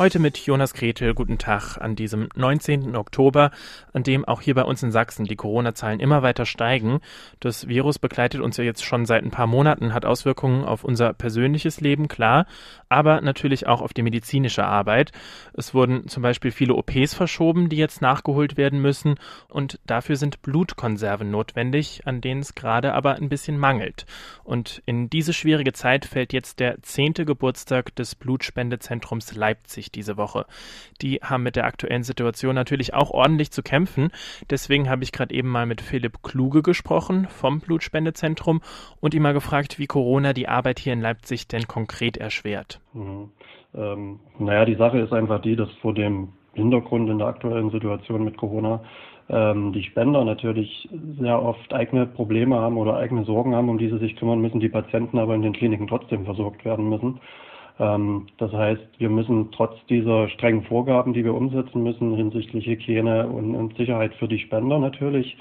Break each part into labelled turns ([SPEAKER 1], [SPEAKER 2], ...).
[SPEAKER 1] Heute mit Jonas Gretel. Guten Tag an diesem 19. Oktober, an dem auch hier bei uns in Sachsen die Corona-Zahlen immer weiter steigen. Das Virus begleitet uns ja jetzt schon seit ein paar Monaten, hat Auswirkungen auf unser persönliches Leben, klar, aber natürlich auch auf die medizinische Arbeit. Es wurden zum Beispiel viele OPs verschoben, die jetzt nachgeholt werden müssen und dafür sind Blutkonserven notwendig, an denen es gerade aber ein bisschen mangelt. Und in diese schwierige Zeit fällt jetzt der zehnte Geburtstag des Blutspendezentrums Leipzig diese Woche. Die haben mit der aktuellen Situation natürlich auch ordentlich zu kämpfen. Deswegen habe ich gerade eben mal mit Philipp Kluge gesprochen vom Blutspendezentrum und ihn mal gefragt, wie Corona die Arbeit hier in Leipzig denn konkret erschwert.
[SPEAKER 2] Mhm. Ähm, naja, die Sache ist einfach die, dass vor dem Hintergrund in der aktuellen Situation mit Corona ähm, die Spender natürlich sehr oft eigene Probleme haben oder eigene Sorgen haben, um die sie sich kümmern müssen, die Patienten aber in den Kliniken trotzdem versorgt werden müssen. Ähm, das heißt, wir müssen trotz dieser strengen Vorgaben, die wir umsetzen müssen hinsichtlich Hygiene und, und Sicherheit für die Spender natürlich,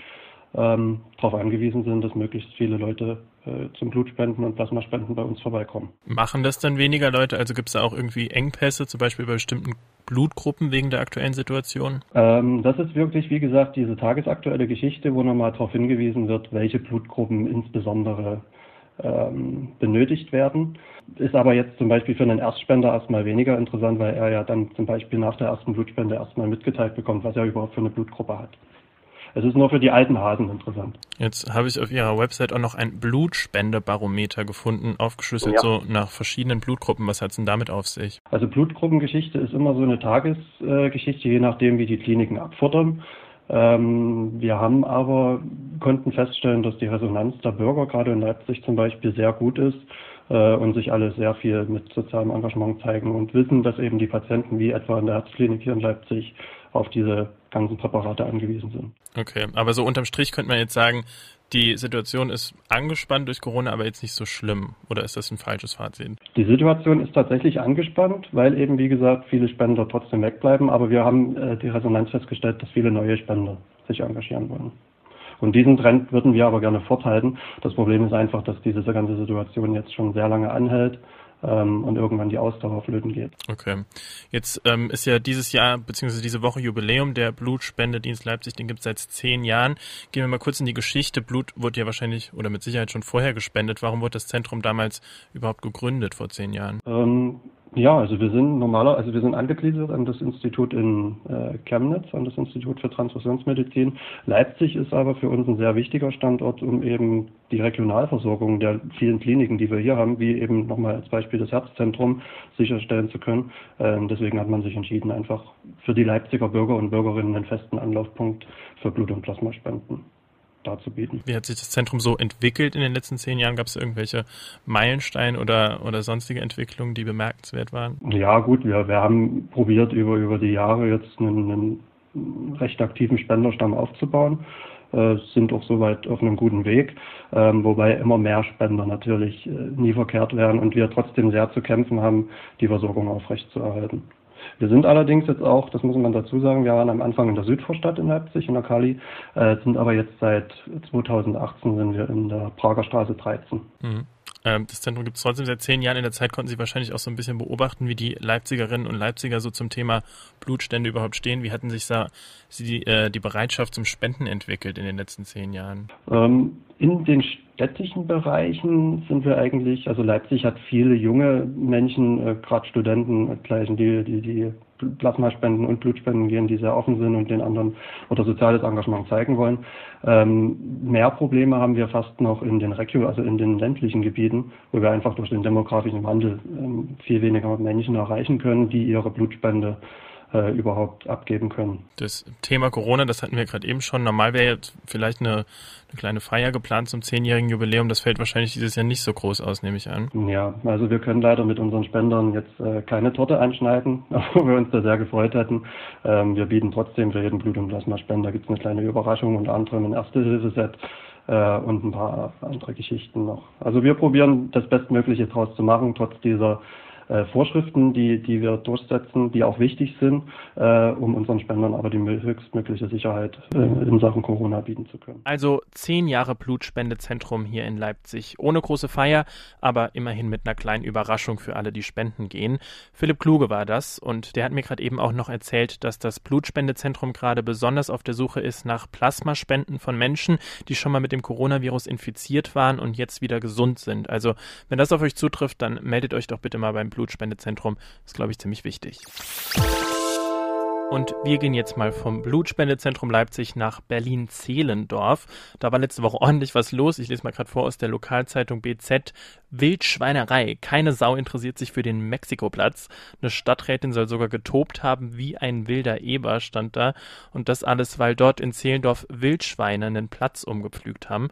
[SPEAKER 2] ähm, darauf angewiesen sind, dass möglichst viele Leute äh, zum Blutspenden und Plasmaspenden bei uns vorbeikommen.
[SPEAKER 1] Machen das dann weniger Leute? Also gibt es da auch irgendwie Engpässe, zum Beispiel bei bestimmten Blutgruppen wegen der aktuellen Situation?
[SPEAKER 2] Ähm, das ist wirklich, wie gesagt, diese tagesaktuelle Geschichte, wo nochmal darauf hingewiesen wird, welche Blutgruppen insbesondere ähm, benötigt werden. Ist aber jetzt zum Beispiel für einen Erstspender erstmal weniger interessant, weil er ja dann zum Beispiel nach der ersten Blutspende erstmal mitgeteilt bekommt, was er überhaupt für eine Blutgruppe hat. Es ist nur für die alten Hasen interessant.
[SPEAKER 1] Jetzt habe ich auf Ihrer Website auch noch ein Blutspendebarometer gefunden, aufgeschlüsselt ja. so nach verschiedenen Blutgruppen. Was hat es denn damit auf sich?
[SPEAKER 2] Also Blutgruppengeschichte ist immer so eine Tagesgeschichte, je nachdem, wie die Kliniken abfordern. Ähm, wir haben aber, konnten feststellen, dass die Resonanz der Bürger gerade in Leipzig zum Beispiel sehr gut ist äh, und sich alle sehr viel mit sozialem Engagement zeigen und wissen, dass eben die Patienten wie etwa in der Herzklinik hier in Leipzig auf diese ganzen Präparate angewiesen sind.
[SPEAKER 1] Okay, aber so unterm Strich könnte man jetzt sagen, die Situation ist angespannt durch Corona, aber jetzt nicht so schlimm. Oder ist das ein falsches Fazit?
[SPEAKER 2] Die Situation ist tatsächlich angespannt, weil eben, wie gesagt, viele Spender trotzdem wegbleiben. Aber wir haben äh, die Resonanz festgestellt, dass viele neue Spender sich engagieren wollen. Und diesen Trend würden wir aber gerne forthalten. Das Problem ist einfach, dass diese ganze Situation jetzt schon sehr lange anhält ähm, und irgendwann die Ausdauer flöten geht.
[SPEAKER 1] Okay. Jetzt ähm, ist ja dieses Jahr beziehungsweise diese Woche Jubiläum der Blutspendedienst Leipzig, den gibt es seit zehn Jahren. Gehen wir mal kurz in die Geschichte. Blut wurde ja wahrscheinlich oder mit Sicherheit schon vorher gespendet. Warum wurde das Zentrum damals überhaupt gegründet vor zehn Jahren?
[SPEAKER 2] Ähm, ja, also wir sind normaler, also wir sind angegliedert an das Institut in äh, Chemnitz, an das Institut für Transfusionsmedizin. Leipzig ist aber für uns ein sehr wichtiger Standort, um eben die Regionalversorgung der vielen Kliniken, die wir hier haben, wie eben nochmal als Beispiel das Herzzentrum, sicherstellen zu können. Ähm, deswegen hat man sich entschieden, einfach für die Leipziger Bürger und Bürgerinnen einen festen Anlaufpunkt für Blut- und Plasmaspenden darzubieten.
[SPEAKER 1] Wie hat sich das Zentrum so entwickelt in den letzten zehn Jahren? Gab es irgendwelche Meilensteine oder, oder sonstige Entwicklungen, die bemerkenswert waren?
[SPEAKER 2] Ja, gut, wir, wir haben probiert, über, über die Jahre jetzt einen, einen recht aktiven Spenderstamm aufzubauen. Äh, sind auch soweit auf einem guten Weg, ähm, wobei immer mehr Spender natürlich äh, nie verkehrt wären und wir trotzdem sehr zu kämpfen haben, die Versorgung aufrechtzuerhalten. Wir sind allerdings jetzt auch, das muss man dazu sagen, wir waren am Anfang in der Südvorstadt in Leipzig, in der Kali, äh, sind aber jetzt seit 2018 sind wir in der Prager Straße 13. Mhm.
[SPEAKER 1] Ähm, das Zentrum gibt es trotzdem seit zehn Jahren. In der Zeit konnten Sie wahrscheinlich auch so ein bisschen beobachten, wie die Leipzigerinnen und Leipziger so zum Thema Blutstände überhaupt stehen. Wie hatten sich da die, äh, die Bereitschaft zum Spenden entwickelt in den letzten zehn Jahren?
[SPEAKER 2] Ähm, in den städtischen Bereichen sind wir eigentlich, also Leipzig hat viele junge Menschen, äh, gerade Studenten gleichen, die, die, die Plasmaspenden und Blutspenden gehen, die sehr offen sind und den anderen oder soziales Engagement zeigen wollen. Ähm, mehr Probleme haben wir fast noch in den Regio, also in den ländlichen Gebieten, wo wir einfach durch den demografischen Wandel ähm, viel weniger Menschen erreichen können, die ihre Blutspende äh, überhaupt abgeben können.
[SPEAKER 1] Das Thema Corona, das hatten wir gerade eben schon. Normal wäre jetzt vielleicht eine, eine kleine Feier geplant zum zehnjährigen Jubiläum. Das fällt wahrscheinlich dieses Jahr nicht so groß aus, nehme ich an.
[SPEAKER 2] Ja, also wir können leider mit unseren Spendern jetzt äh, keine Torte anschneiden, obwohl wir uns da sehr gefreut hätten. Ähm, wir bieten trotzdem für jeden Blut- und Plasmaspender gibt es eine kleine Überraschung, unter anderem ein Erste-Hilfe-Set äh, und ein paar andere Geschichten noch. Also wir probieren das Bestmögliche draus zu machen, trotz dieser äh, Vorschriften, die, die wir durchsetzen, die auch wichtig sind, äh, um unseren Spendern aber die höchstmögliche Sicherheit äh, in Sachen Corona bieten zu können.
[SPEAKER 1] Also zehn Jahre Blutspendezentrum hier in Leipzig. Ohne große Feier, aber immerhin mit einer kleinen Überraschung für alle, die spenden gehen. Philipp Kluge war das und der hat mir gerade eben auch noch erzählt, dass das Blutspendezentrum gerade besonders auf der Suche ist nach Plasmaspenden von Menschen, die schon mal mit dem Coronavirus infiziert waren und jetzt wieder gesund sind. Also wenn das auf euch zutrifft, dann meldet euch doch bitte mal beim Blutspendezentrum. Das ist, glaube ich, ziemlich wichtig. Und wir gehen jetzt mal vom Blutspendezentrum Leipzig nach Berlin-Zehlendorf. Da war letzte Woche ordentlich was los. Ich lese mal gerade vor aus der Lokalzeitung BZ. Wildschweinerei. Keine Sau interessiert sich für den Mexikoplatz. Eine Stadträtin soll sogar getobt haben wie ein wilder Eber, stand da. Und das alles, weil dort in Zehlendorf Wildschweine einen Platz umgepflügt haben.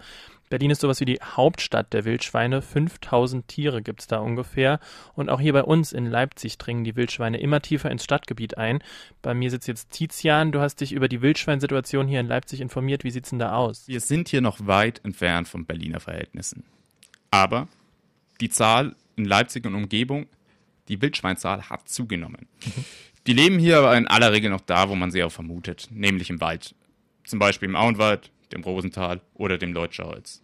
[SPEAKER 1] Berlin ist sowas wie die Hauptstadt der Wildschweine. 5000 Tiere gibt es da ungefähr. Und auch hier bei uns in Leipzig dringen die Wildschweine immer tiefer ins Stadtgebiet ein. Bei mir sitzt jetzt Tizian. Du hast dich über die Wildschweinsituation hier in Leipzig informiert. Wie sieht's denn da aus?
[SPEAKER 3] Wir sind hier noch weit entfernt von Berliner Verhältnissen. Aber die Zahl in Leipzig und Umgebung, die Wildschweinzahl hat zugenommen. Die leben hier aber in aller Regel noch da, wo man sie auch vermutet, nämlich im Wald. Zum Beispiel im Auenwald, dem Rosental oder dem Leutscherholz.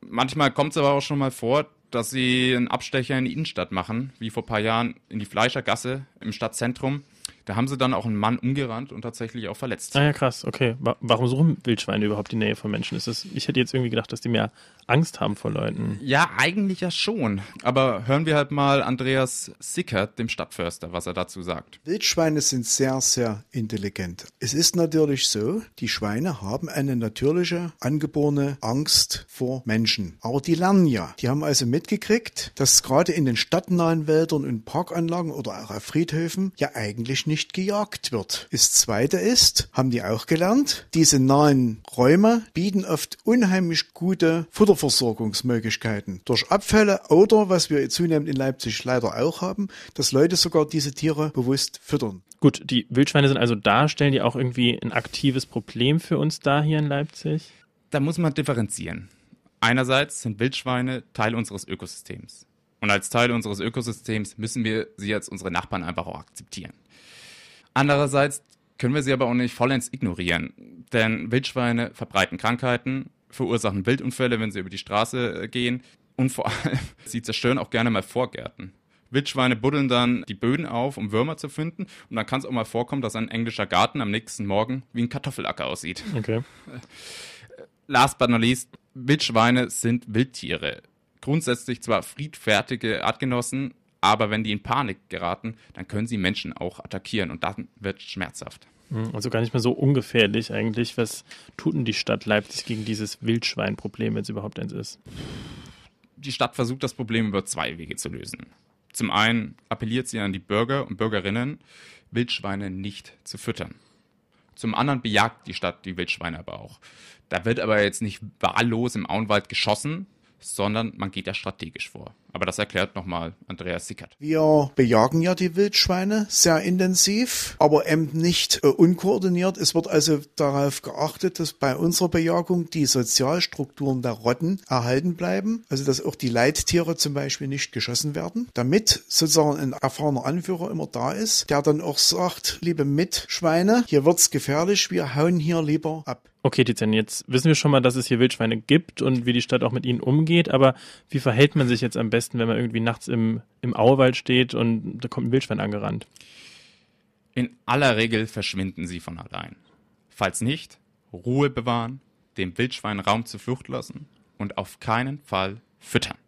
[SPEAKER 3] Manchmal kommt es aber auch schon mal vor, dass sie einen Abstecher in die Innenstadt machen, wie vor ein paar Jahren in die Fleischergasse im Stadtzentrum. Da haben sie dann auch einen Mann umgerannt und tatsächlich auch verletzt.
[SPEAKER 1] Ah ja, krass, okay. Warum suchen Wildschweine überhaupt die Nähe von Menschen? Ist das, ich hätte jetzt irgendwie gedacht, dass die mehr Angst haben vor Leuten.
[SPEAKER 3] Ja, eigentlich ja schon. Aber hören wir halt mal Andreas Sickert, dem Stadtförster, was er dazu sagt.
[SPEAKER 4] Wildschweine sind sehr, sehr intelligent. Es ist natürlich so, die Schweine haben eine natürliche, angeborene Angst vor Menschen. Aber die lernen ja. Die haben also mitgekriegt, dass gerade in den stadtnahen Wäldern und Parkanlagen oder auch auf Friedhöfen ja eigentlich nicht gejagt wird. Das zweite ist, haben die auch gelernt, diese nahen Räume bieten oft unheimlich gute Futter Futterversorgungsmöglichkeiten durch Abfälle oder, was wir zunehmend in Leipzig leider auch haben, dass Leute sogar diese Tiere bewusst füttern.
[SPEAKER 1] Gut, die Wildschweine sind also da, stellen die auch irgendwie ein aktives Problem für uns da hier in Leipzig?
[SPEAKER 3] Da muss man differenzieren. Einerseits sind Wildschweine Teil unseres Ökosystems. Und als Teil unseres Ökosystems müssen wir sie als unsere Nachbarn einfach auch akzeptieren. Andererseits können wir sie aber auch nicht vollends ignorieren, denn Wildschweine verbreiten Krankheiten verursachen Wildunfälle, wenn sie über die Straße äh, gehen. Und vor allem, sie zerstören auch gerne mal Vorgärten. Wildschweine buddeln dann die Böden auf, um Würmer zu finden. Und dann kann es auch mal vorkommen, dass ein englischer Garten am nächsten Morgen wie ein Kartoffelacker aussieht.
[SPEAKER 1] Okay.
[SPEAKER 3] Last but not least, Wildschweine sind Wildtiere. Grundsätzlich zwar friedfertige Artgenossen, aber wenn die in Panik geraten, dann können sie Menschen auch attackieren und dann wird schmerzhaft.
[SPEAKER 1] Hm, also gar nicht mehr so ungefährlich eigentlich. Was tut denn die Stadt Leipzig gegen dieses Wildschweinproblem, wenn es überhaupt eins ist?
[SPEAKER 3] Die Stadt versucht das Problem über zwei Wege zu lösen. Zum einen appelliert sie an die Bürger und Bürgerinnen, Wildschweine nicht zu füttern. Zum anderen bejagt die Stadt die Wildschweine aber auch. Da wird aber jetzt nicht wahllos im Auenwald geschossen, sondern man geht ja strategisch vor. Aber das erklärt nochmal Andreas Sickert.
[SPEAKER 4] Wir bejagen ja die Wildschweine sehr intensiv, aber eben nicht äh, unkoordiniert. Es wird also darauf geachtet, dass bei unserer Bejagung die Sozialstrukturen der Rotten erhalten bleiben. Also dass auch die Leittiere zum Beispiel nicht geschossen werden, damit sozusagen ein erfahrener Anführer immer da ist, der dann auch sagt, liebe Mitschweine, hier wird's gefährlich, wir hauen hier lieber ab.
[SPEAKER 1] Okay, Tizian, jetzt wissen wir schon mal, dass es hier Wildschweine gibt und wie die Stadt auch mit ihnen umgeht, aber wie verhält man sich jetzt am besten, wenn man irgendwie nachts im, im Auwald steht und da kommt ein Wildschwein angerannt?
[SPEAKER 3] In aller Regel verschwinden sie von allein. Falls nicht, Ruhe bewahren, dem Wildschwein Raum zur Flucht lassen und auf keinen Fall füttern.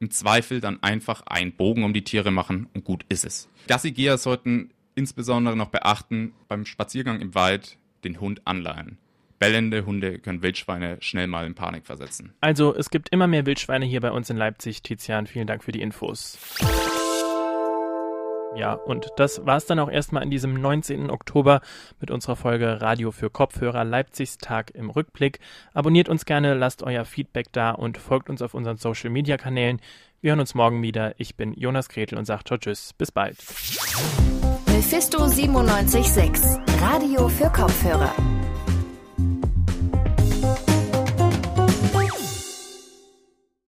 [SPEAKER 3] Im Zweifel dann einfach einen Bogen um die Tiere machen und gut ist es. Gassigeher sollten insbesondere noch beachten, beim Spaziergang im Wald den Hund anleihen bellende Hunde können Wildschweine schnell mal in Panik versetzen.
[SPEAKER 1] Also es gibt immer mehr Wildschweine hier bei uns in Leipzig. Tizian, vielen Dank für die Infos. Ja, und das war es dann auch erstmal an diesem 19. Oktober mit unserer Folge Radio für Kopfhörer Leipzigs Tag im Rückblick. Abonniert uns gerne, lasst euer Feedback da und folgt uns auf unseren Social Media Kanälen. Wir hören uns morgen wieder. Ich bin Jonas Gretel und sage tschüss. Bis bald.
[SPEAKER 5] Mephisto 976 Radio für Kopfhörer.